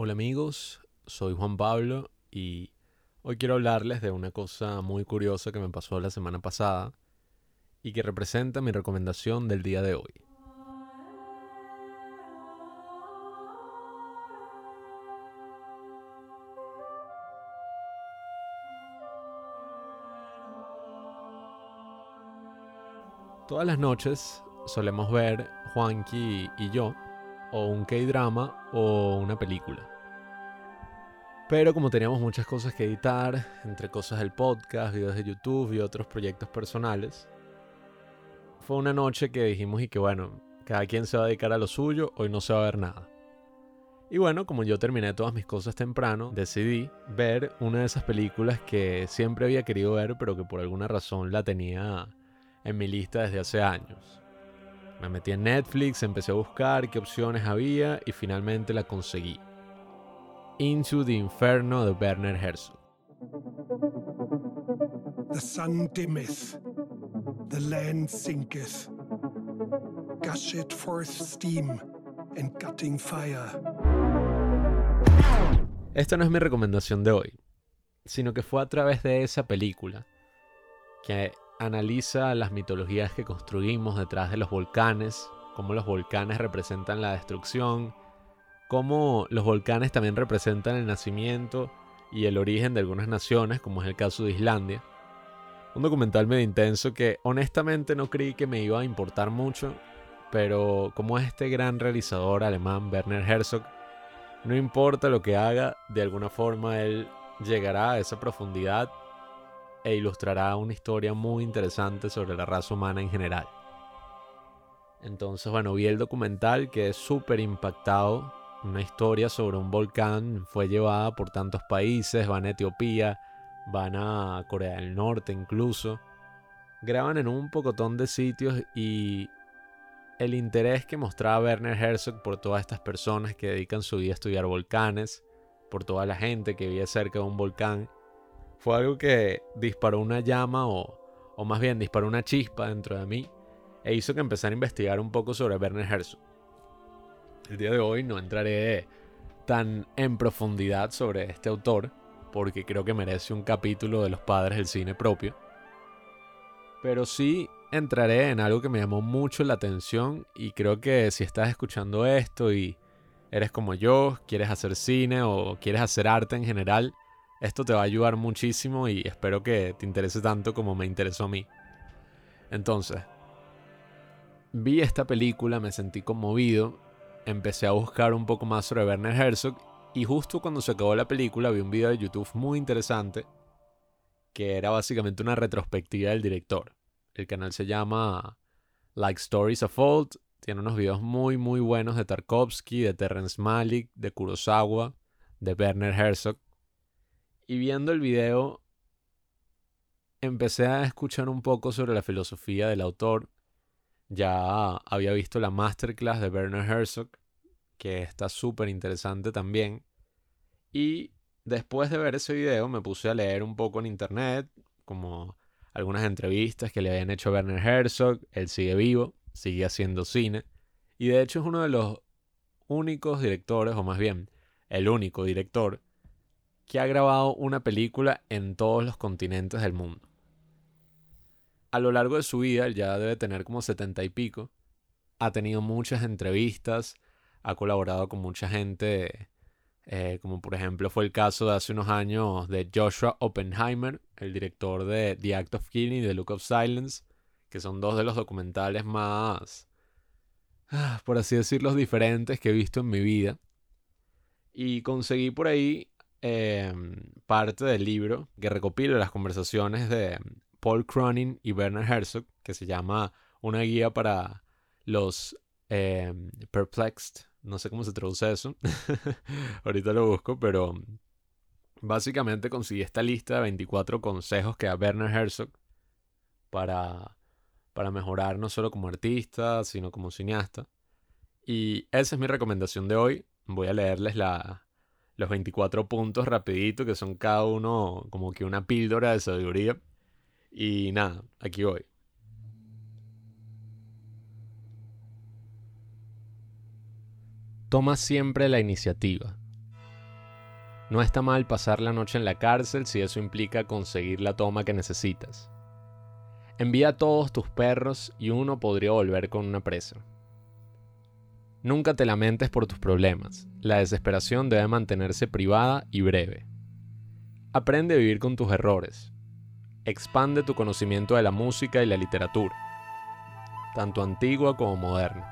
Hola amigos, soy Juan Pablo y hoy quiero hablarles de una cosa muy curiosa que me pasó la semana pasada y que representa mi recomendación del día de hoy. Todas las noches solemos ver Juanqui y yo o un K-drama o una película. Pero como teníamos muchas cosas que editar, entre cosas del podcast, videos de YouTube y otros proyectos personales, fue una noche que dijimos y que bueno, cada quien se va a dedicar a lo suyo, hoy no se va a ver nada. Y bueno, como yo terminé todas mis cosas temprano, decidí ver una de esas películas que siempre había querido ver, pero que por alguna razón la tenía en mi lista desde hace años. Me metí en Netflix, empecé a buscar qué opciones había y finalmente la conseguí. Into the Inferno de Werner Herzog. The sun dimmeth, the land sinketh, gusheth forth steam and gutting fire. Esta no es mi recomendación de hoy, sino que fue a través de esa película que analiza las mitologías que construimos detrás de los volcanes, cómo los volcanes representan la destrucción, cómo los volcanes también representan el nacimiento y el origen de algunas naciones, como es el caso de Islandia. Un documental medio intenso que honestamente no creí que me iba a importar mucho, pero como es este gran realizador alemán Werner Herzog, no importa lo que haga, de alguna forma él llegará a esa profundidad e ilustrará una historia muy interesante sobre la raza humana en general. Entonces, bueno, vi el documental que es súper impactado. Una historia sobre un volcán fue llevada por tantos países, van a Etiopía, van a Corea del Norte incluso. Graban en un pocotón de sitios y el interés que mostraba Werner Herzog por todas estas personas que dedican su vida a estudiar volcanes, por toda la gente que vive cerca de un volcán, fue algo que disparó una llama o, o más bien disparó una chispa dentro de mí e hizo que empezara a investigar un poco sobre Werner Herzog. El día de hoy no entraré tan en profundidad sobre este autor porque creo que merece un capítulo de los padres del cine propio. Pero sí entraré en algo que me llamó mucho la atención y creo que si estás escuchando esto y eres como yo, quieres hacer cine o quieres hacer arte en general, esto te va a ayudar muchísimo y espero que te interese tanto como me interesó a mí. Entonces, vi esta película, me sentí conmovido, empecé a buscar un poco más sobre Werner Herzog y justo cuando se acabó la película vi un video de YouTube muy interesante que era básicamente una retrospectiva del director. El canal se llama Like Stories of Old, tiene unos videos muy muy buenos de Tarkovsky, de Terrence Malick, de Kurosawa, de Werner Herzog y viendo el video, empecé a escuchar un poco sobre la filosofía del autor. Ya había visto la masterclass de Werner Herzog, que está súper interesante también. Y después de ver ese video me puse a leer un poco en internet, como algunas entrevistas que le habían hecho a Werner Herzog. Él sigue vivo, sigue haciendo cine. Y de hecho es uno de los únicos directores, o más bien, el único director que ha grabado una película en todos los continentes del mundo. A lo largo de su vida, él ya debe tener como setenta y pico, ha tenido muchas entrevistas, ha colaborado con mucha gente, eh, como por ejemplo fue el caso de hace unos años de Joshua Oppenheimer, el director de The Act of Killing y The Look of Silence, que son dos de los documentales más, ah, por así decirlo, diferentes que he visto en mi vida. Y conseguí por ahí Em, parte del libro que recopila las conversaciones de Paul Cronin y Werner Herzog, que se llama Una guía para los em, perplexed. No sé cómo se traduce eso. Ahorita lo busco, pero básicamente conseguí esta lista de 24 consejos que da Werner Herzog para, para mejorar no solo como artista, sino como cineasta. Y esa es mi recomendación de hoy. Voy a leerles la, los 24 puntos rapidito, que son cada uno como que una píldora de sabiduría. Y nada, aquí voy. Toma siempre la iniciativa. No está mal pasar la noche en la cárcel si eso implica conseguir la toma que necesitas. Envía todos tus perros y uno podría volver con una presa. Nunca te lamentes por tus problemas. La desesperación debe mantenerse privada y breve. Aprende a vivir con tus errores. Expande tu conocimiento de la música y la literatura, tanto antigua como moderna.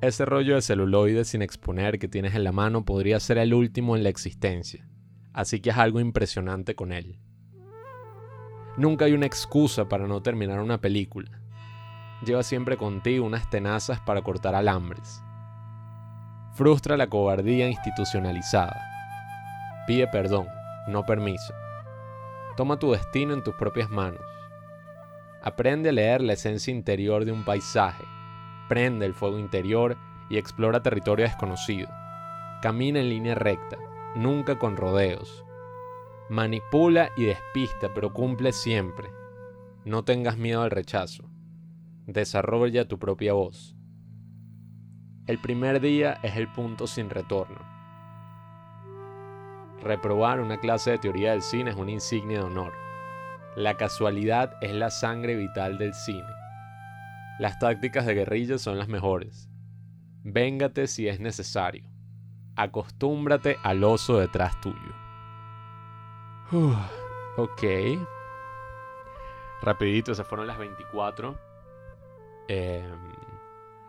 Ese rollo de celuloide sin exponer que tienes en la mano podría ser el último en la existencia, así que es algo impresionante con él. Nunca hay una excusa para no terminar una película. Lleva siempre contigo unas tenazas para cortar alambres. Frustra la cobardía institucionalizada. Pide perdón, no permiso. Toma tu destino en tus propias manos. Aprende a leer la esencia interior de un paisaje. Prende el fuego interior y explora territorio desconocido. Camina en línea recta, nunca con rodeos. Manipula y despista, pero cumple siempre. No tengas miedo al rechazo. Desarrolla tu propia voz. El primer día es el punto sin retorno. Reprobar una clase de teoría del cine es una insignia de honor. La casualidad es la sangre vital del cine. Las tácticas de guerrilla son las mejores. Véngate si es necesario. Acostúmbrate al oso detrás tuyo. ok. Rapidito, esas fueron las 24. Em,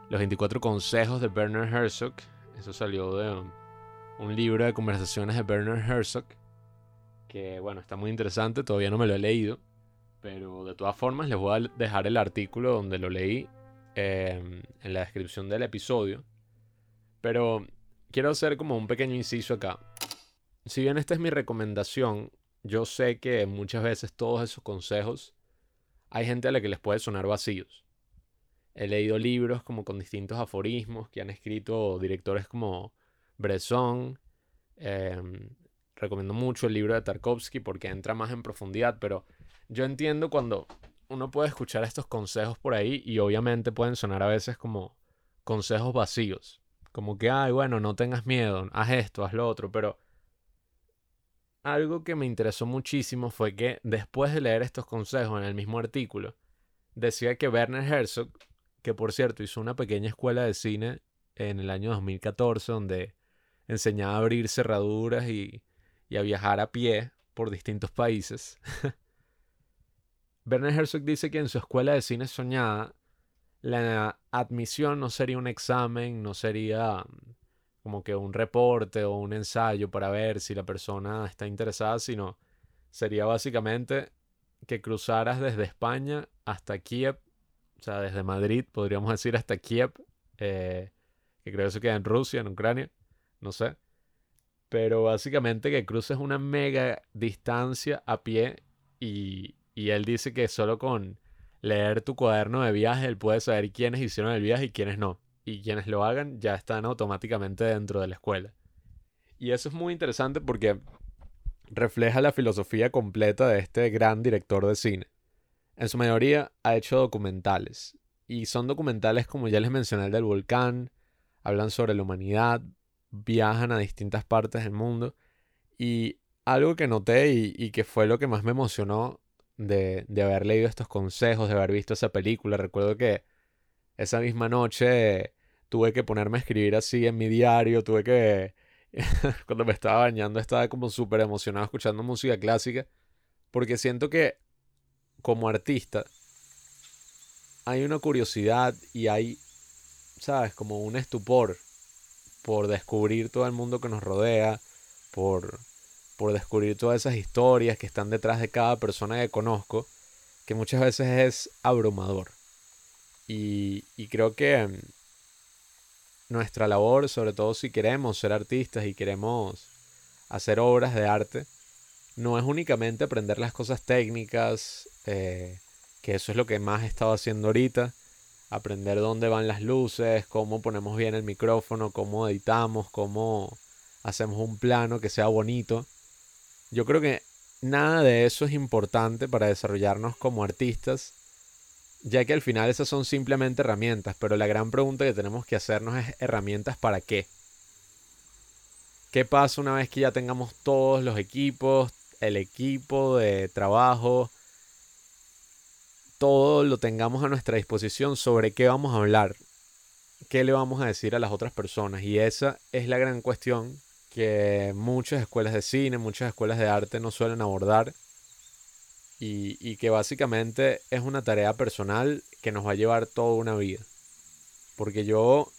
los 24 consejos de Bernard Herzog. Eso salió de un libro de conversaciones de Bernard Herzog. Que bueno, está muy interesante. Todavía no me lo he leído. Pero de todas formas les voy a dejar el artículo donde lo leí em, en la descripción del episodio. Pero quiero hacer como un pequeño inciso acá. Si bien esta es mi recomendación, yo sé que muchas veces todos esos consejos hay gente a la que les puede sonar vacíos. He leído libros como con distintos aforismos que han escrito directores como Bresson. Em, recomiendo mucho el libro de Tarkovsky porque entra más en profundidad, pero yo entiendo cuando uno puede escuchar estos consejos por ahí y obviamente pueden sonar a veces como consejos vacíos. Como que, ay, bueno, no tengas miedo, haz esto, haz lo otro, pero algo que me interesó muchísimo fue que después de leer estos consejos en el mismo artículo, decía que Werner Herzog, que por cierto hizo una pequeña escuela de cine en el año 2014 donde enseñaba a abrir cerraduras y, a viajar a pie por distintos países. Werner Herzog dice que en su escuela de cine soñada la admisión no sería un examen, no sería mm, como que un reporte o un ensayo para ver si la persona está interesada, sino sería básicamente que cruzaras desde España hasta Kiev, o sea, desde Madrid, podríamos decir hasta Kiev, eh, que creo que se queda en Rusia, en Ucrania, no sé. Pero básicamente que cruces una mega distancia a pie y, y él dice que solo con leer tu cuaderno de viaje él puede saber quiénes hicieron el viaje y quiénes no. Y quienes lo hagan ya están automáticamente dentro de la escuela. Y eso es muy interesante porque refleja la filosofía completa de este gran director de cine. En su mayoría ha hecho documentales. Y son documentales como ya les mencioné el del volcán, hablan sobre la humanidad, viajan a distintas partes del mundo. Y algo que noté y, que fue lo que más me emocionó de, haber leído estos consejos, de haber visto esa película. Recuerdo que esa misma noche tuve que ponerme a escribir así en mi diario, tuve que... Cuando me estaba bañando estaba como súper emocionado escuchando música clásica, porque siento que como artista hay una curiosidad y hay, ¿sabes? Como un estupor por descubrir todo el mundo que nos rodea, por por descubrir todas esas historias que están detrás de cada persona que conozco, que muchas veces es abrumador. Y, creo que mm, nuestra labor, sobre todo si queremos ser artistas y queremos hacer obras de arte, no es únicamente aprender las cosas técnicas, eh, que eso es lo que más he estado haciendo ahorita, aprender dónde van las luces, cómo ponemos bien el micrófono, cómo editamos, cómo hacemos un plano que sea bonito, yo creo que nada de eso es importante para desarrollarnos como artistas, ya que al final esas son simplemente herramientas, pero la gran pregunta que tenemos que hacernos es herramientas para qué. ¿Qué pasa una vez que ya tengamos todos los equipos, el equipo de trabajo, todo lo tengamos a nuestra disposición sobre qué vamos a hablar, qué le vamos a decir a las otras personas? Y esa es la gran cuestión que muchas escuelas de cine, muchas escuelas de arte no suelen abordar y, y que básicamente es una tarea personal que nos va a llevar toda una vida. Porque yo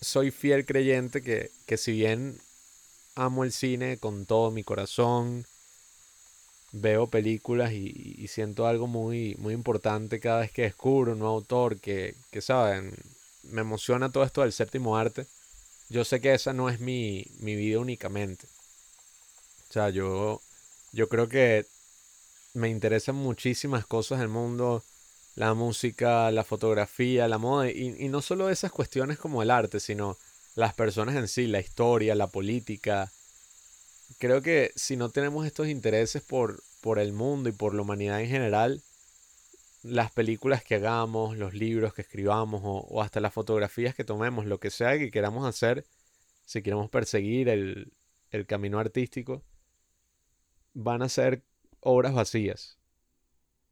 soy fiel creyente que, que si bien amo el cine con todo mi corazón, veo películas y, siento algo muy, muy importante cada vez que descubro un nuevo autor que, que, saben, me emociona todo esto del séptimo arte. Yo sé que esa no es mi, mi vida únicamente. O sea, yo, yo creo que me interesan muchísimas cosas del mundo, la música, la fotografía, la moda, y, y no solo esas cuestiones como el arte, sino las personas en sí, la historia, la política. Creo que si no tenemos estos intereses por, por el mundo y por la humanidad en general, las películas que hagamos, los libros que escribamos o, hasta las fotografías que tomemos, lo que sea que queramos hacer, si queremos perseguir el, el camino artístico, van a ser obras vacías.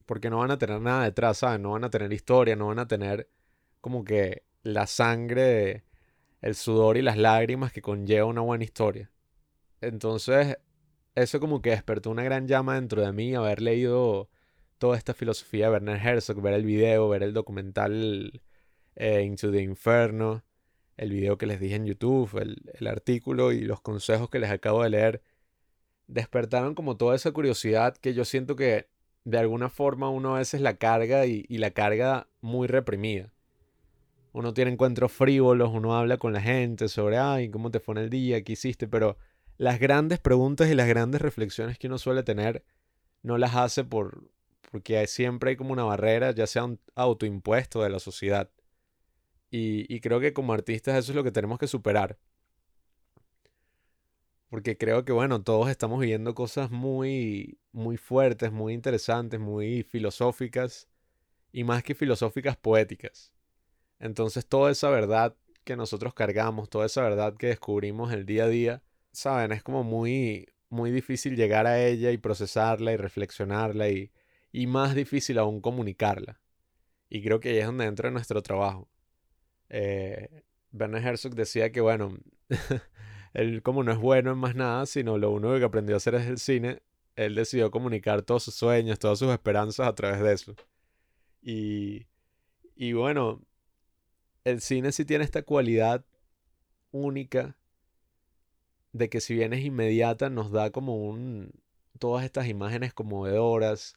Porque no van a tener nada detrás, ¿saben? No van a tener historia, no van a tener como que la sangre, el sudor y las lágrimas que conlleva una buena historia. Entonces, eso como que despertó una gran llama dentro de mí, haber leído toda esta filosofía de Werner Herzog, ver el video, ver el documental eh, Into the Inferno, el video que les dije en YouTube, el, el artículo y los consejos que les acabo de leer despertaron como toda esa curiosidad que yo siento que de alguna forma uno a veces la carga y, y, la carga muy reprimida. Uno tiene encuentros frívolos, uno habla con la gente sobre, ay, ¿cómo te fue en el día? ¿Qué hiciste? Pero las grandes preguntas y las grandes reflexiones que uno suele tener no las hace por, porque siempre hay como una barrera, ya sea un autoimpuesto de la sociedad. Y, y creo que como artistas eso es lo que tenemos que superar. Porque creo que, bueno, todos estamos viviendo cosas muy, muy fuertes, muy interesantes, muy filosóficas y más que filosóficas, poéticas. Entonces, toda esa verdad que nosotros cargamos, toda esa verdad que descubrimos el día a día, saben, es como muy, muy difícil llegar a ella y procesarla y reflexionarla y, y más difícil aún comunicarla. Y creo que ahí es donde entra nuestro trabajo. Eh, Werner Herzog decía que, bueno, él como no es bueno en más nada, sino lo único que aprendió a hacer es el cine, él decidió comunicar todos sus sueños, todas sus esperanzas a través de eso. Y, y bueno, el cine sí tiene esta cualidad única de que si bien es inmediata, nos da como un... todas estas imágenes conmovedoras,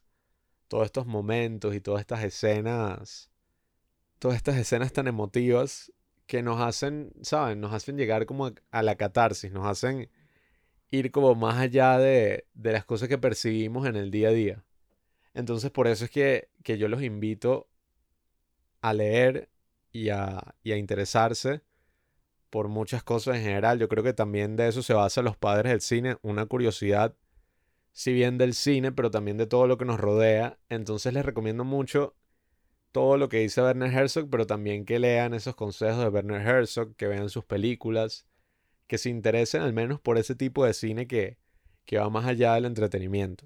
todos estos momentos y todas estas escenas, todas estas escenas tan emotivas que nos hacen, ¿saben? Nos hacen llegar como a, la catarsis, nos hacen ir como más allá de, de, las cosas que percibimos en el día a día. Entonces por eso es que, que yo los invito a leer y a, y a interesarse por muchas cosas en general. Yo creo que también de eso se basa los padres del cine, una curiosidad, si bien del cine, pero también de todo lo que nos rodea. Entonces les recomiendo mucho todo lo que dice Werner Herzog, pero también que lean esos consejos de Werner Herzog, que vean sus películas, que se interesen al menos por ese tipo de cine que, que va más allá del entretenimiento.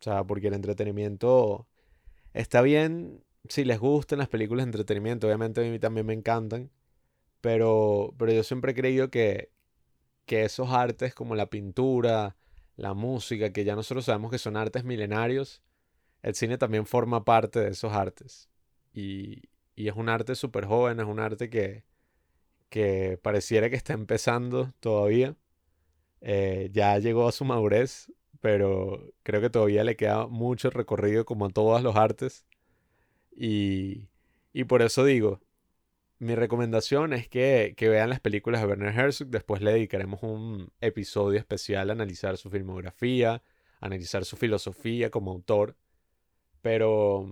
O sea, porque el entretenimiento está bien si les gustan las películas de entretenimiento, obviamente a mí también me encantan, pero, pero yo siempre he creído que, que esos artes como la pintura, la música, que ya nosotros sabemos que son artes milenarios, el cine también forma parte de esos artes. Y, y es un arte súper joven, es un arte que, que pareciera que está empezando todavía. Eh, ya llegó a su madurez, pero creo que todavía le queda mucho recorrido como a todos los artes. Y, y por eso digo, mi recomendación es que, que, vean las películas de Werner Herzog. Después le dedicaremos un episodio especial a analizar su filmografía, analizar su filosofía como autor. Pero,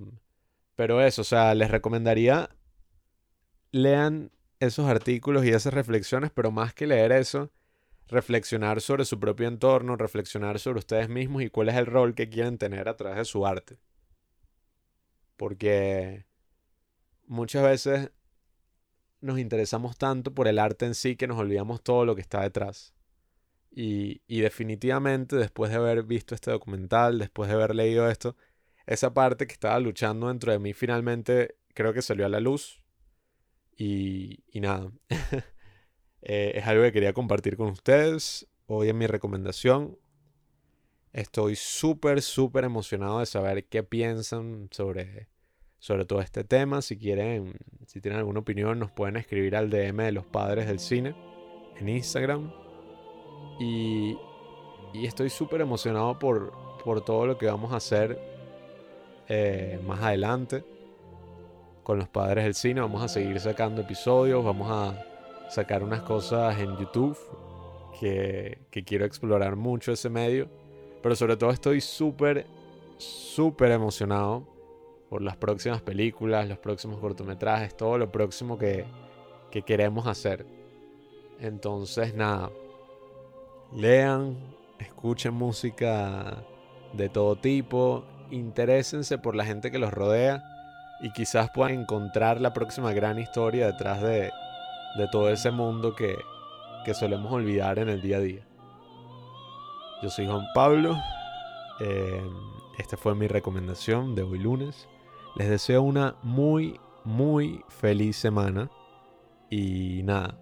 pero eso, o sea, les recomendaría lean esos artículos y esas reflexiones, pero más que leer eso, reflexionar sobre su propio entorno, reflexionar sobre ustedes mismos y cuál es el rol que quieren tener a través de su arte. Porque muchas veces nos interesamos tanto por el arte en sí que nos olvidamos todo lo que está detrás. Y, y definitivamente después de haber visto este documental, después de haber leído esto, esa parte que estaba luchando dentro de mí finalmente creo que salió a la luz. Y, y nada, Eh, es algo que quería compartir con ustedes. Hoy en mi recomendación. Estoy súper, súper emocionado de saber qué piensan sobre, sobre todo este tema. Si quieren, si tienen alguna opinión, nos pueden escribir al DM de los padres del cine en Instagram. Y, y estoy súper emocionado por, por todo lo que vamos a hacer eh, más adelante con los padres del cine. Vamos a seguir sacando episodios, vamos a sacar unas cosas en YouTube que, que quiero explorar mucho ese medio. Pero sobre todo estoy súper, súper emocionado por las próximas películas, los próximos cortometrajes, todo lo próximo que, que queremos hacer. Entonces, nada, lean, escuchen música de todo tipo, interésense por la gente que los rodea y quizás puedan encontrar la próxima gran historia detrás de, de todo ese mundo que, que solemos olvidar en el día a día. Yo soy Juan Pablo. Eh, esta fue mi recomendación de hoy lunes. Les deseo una muy, muy feliz semana. Y nada.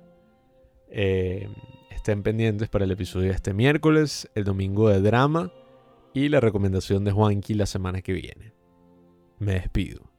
Eh, estén pendientes para el episodio de este miércoles, el domingo de drama y la recomendación de Juanqui la semana que viene. Me despido.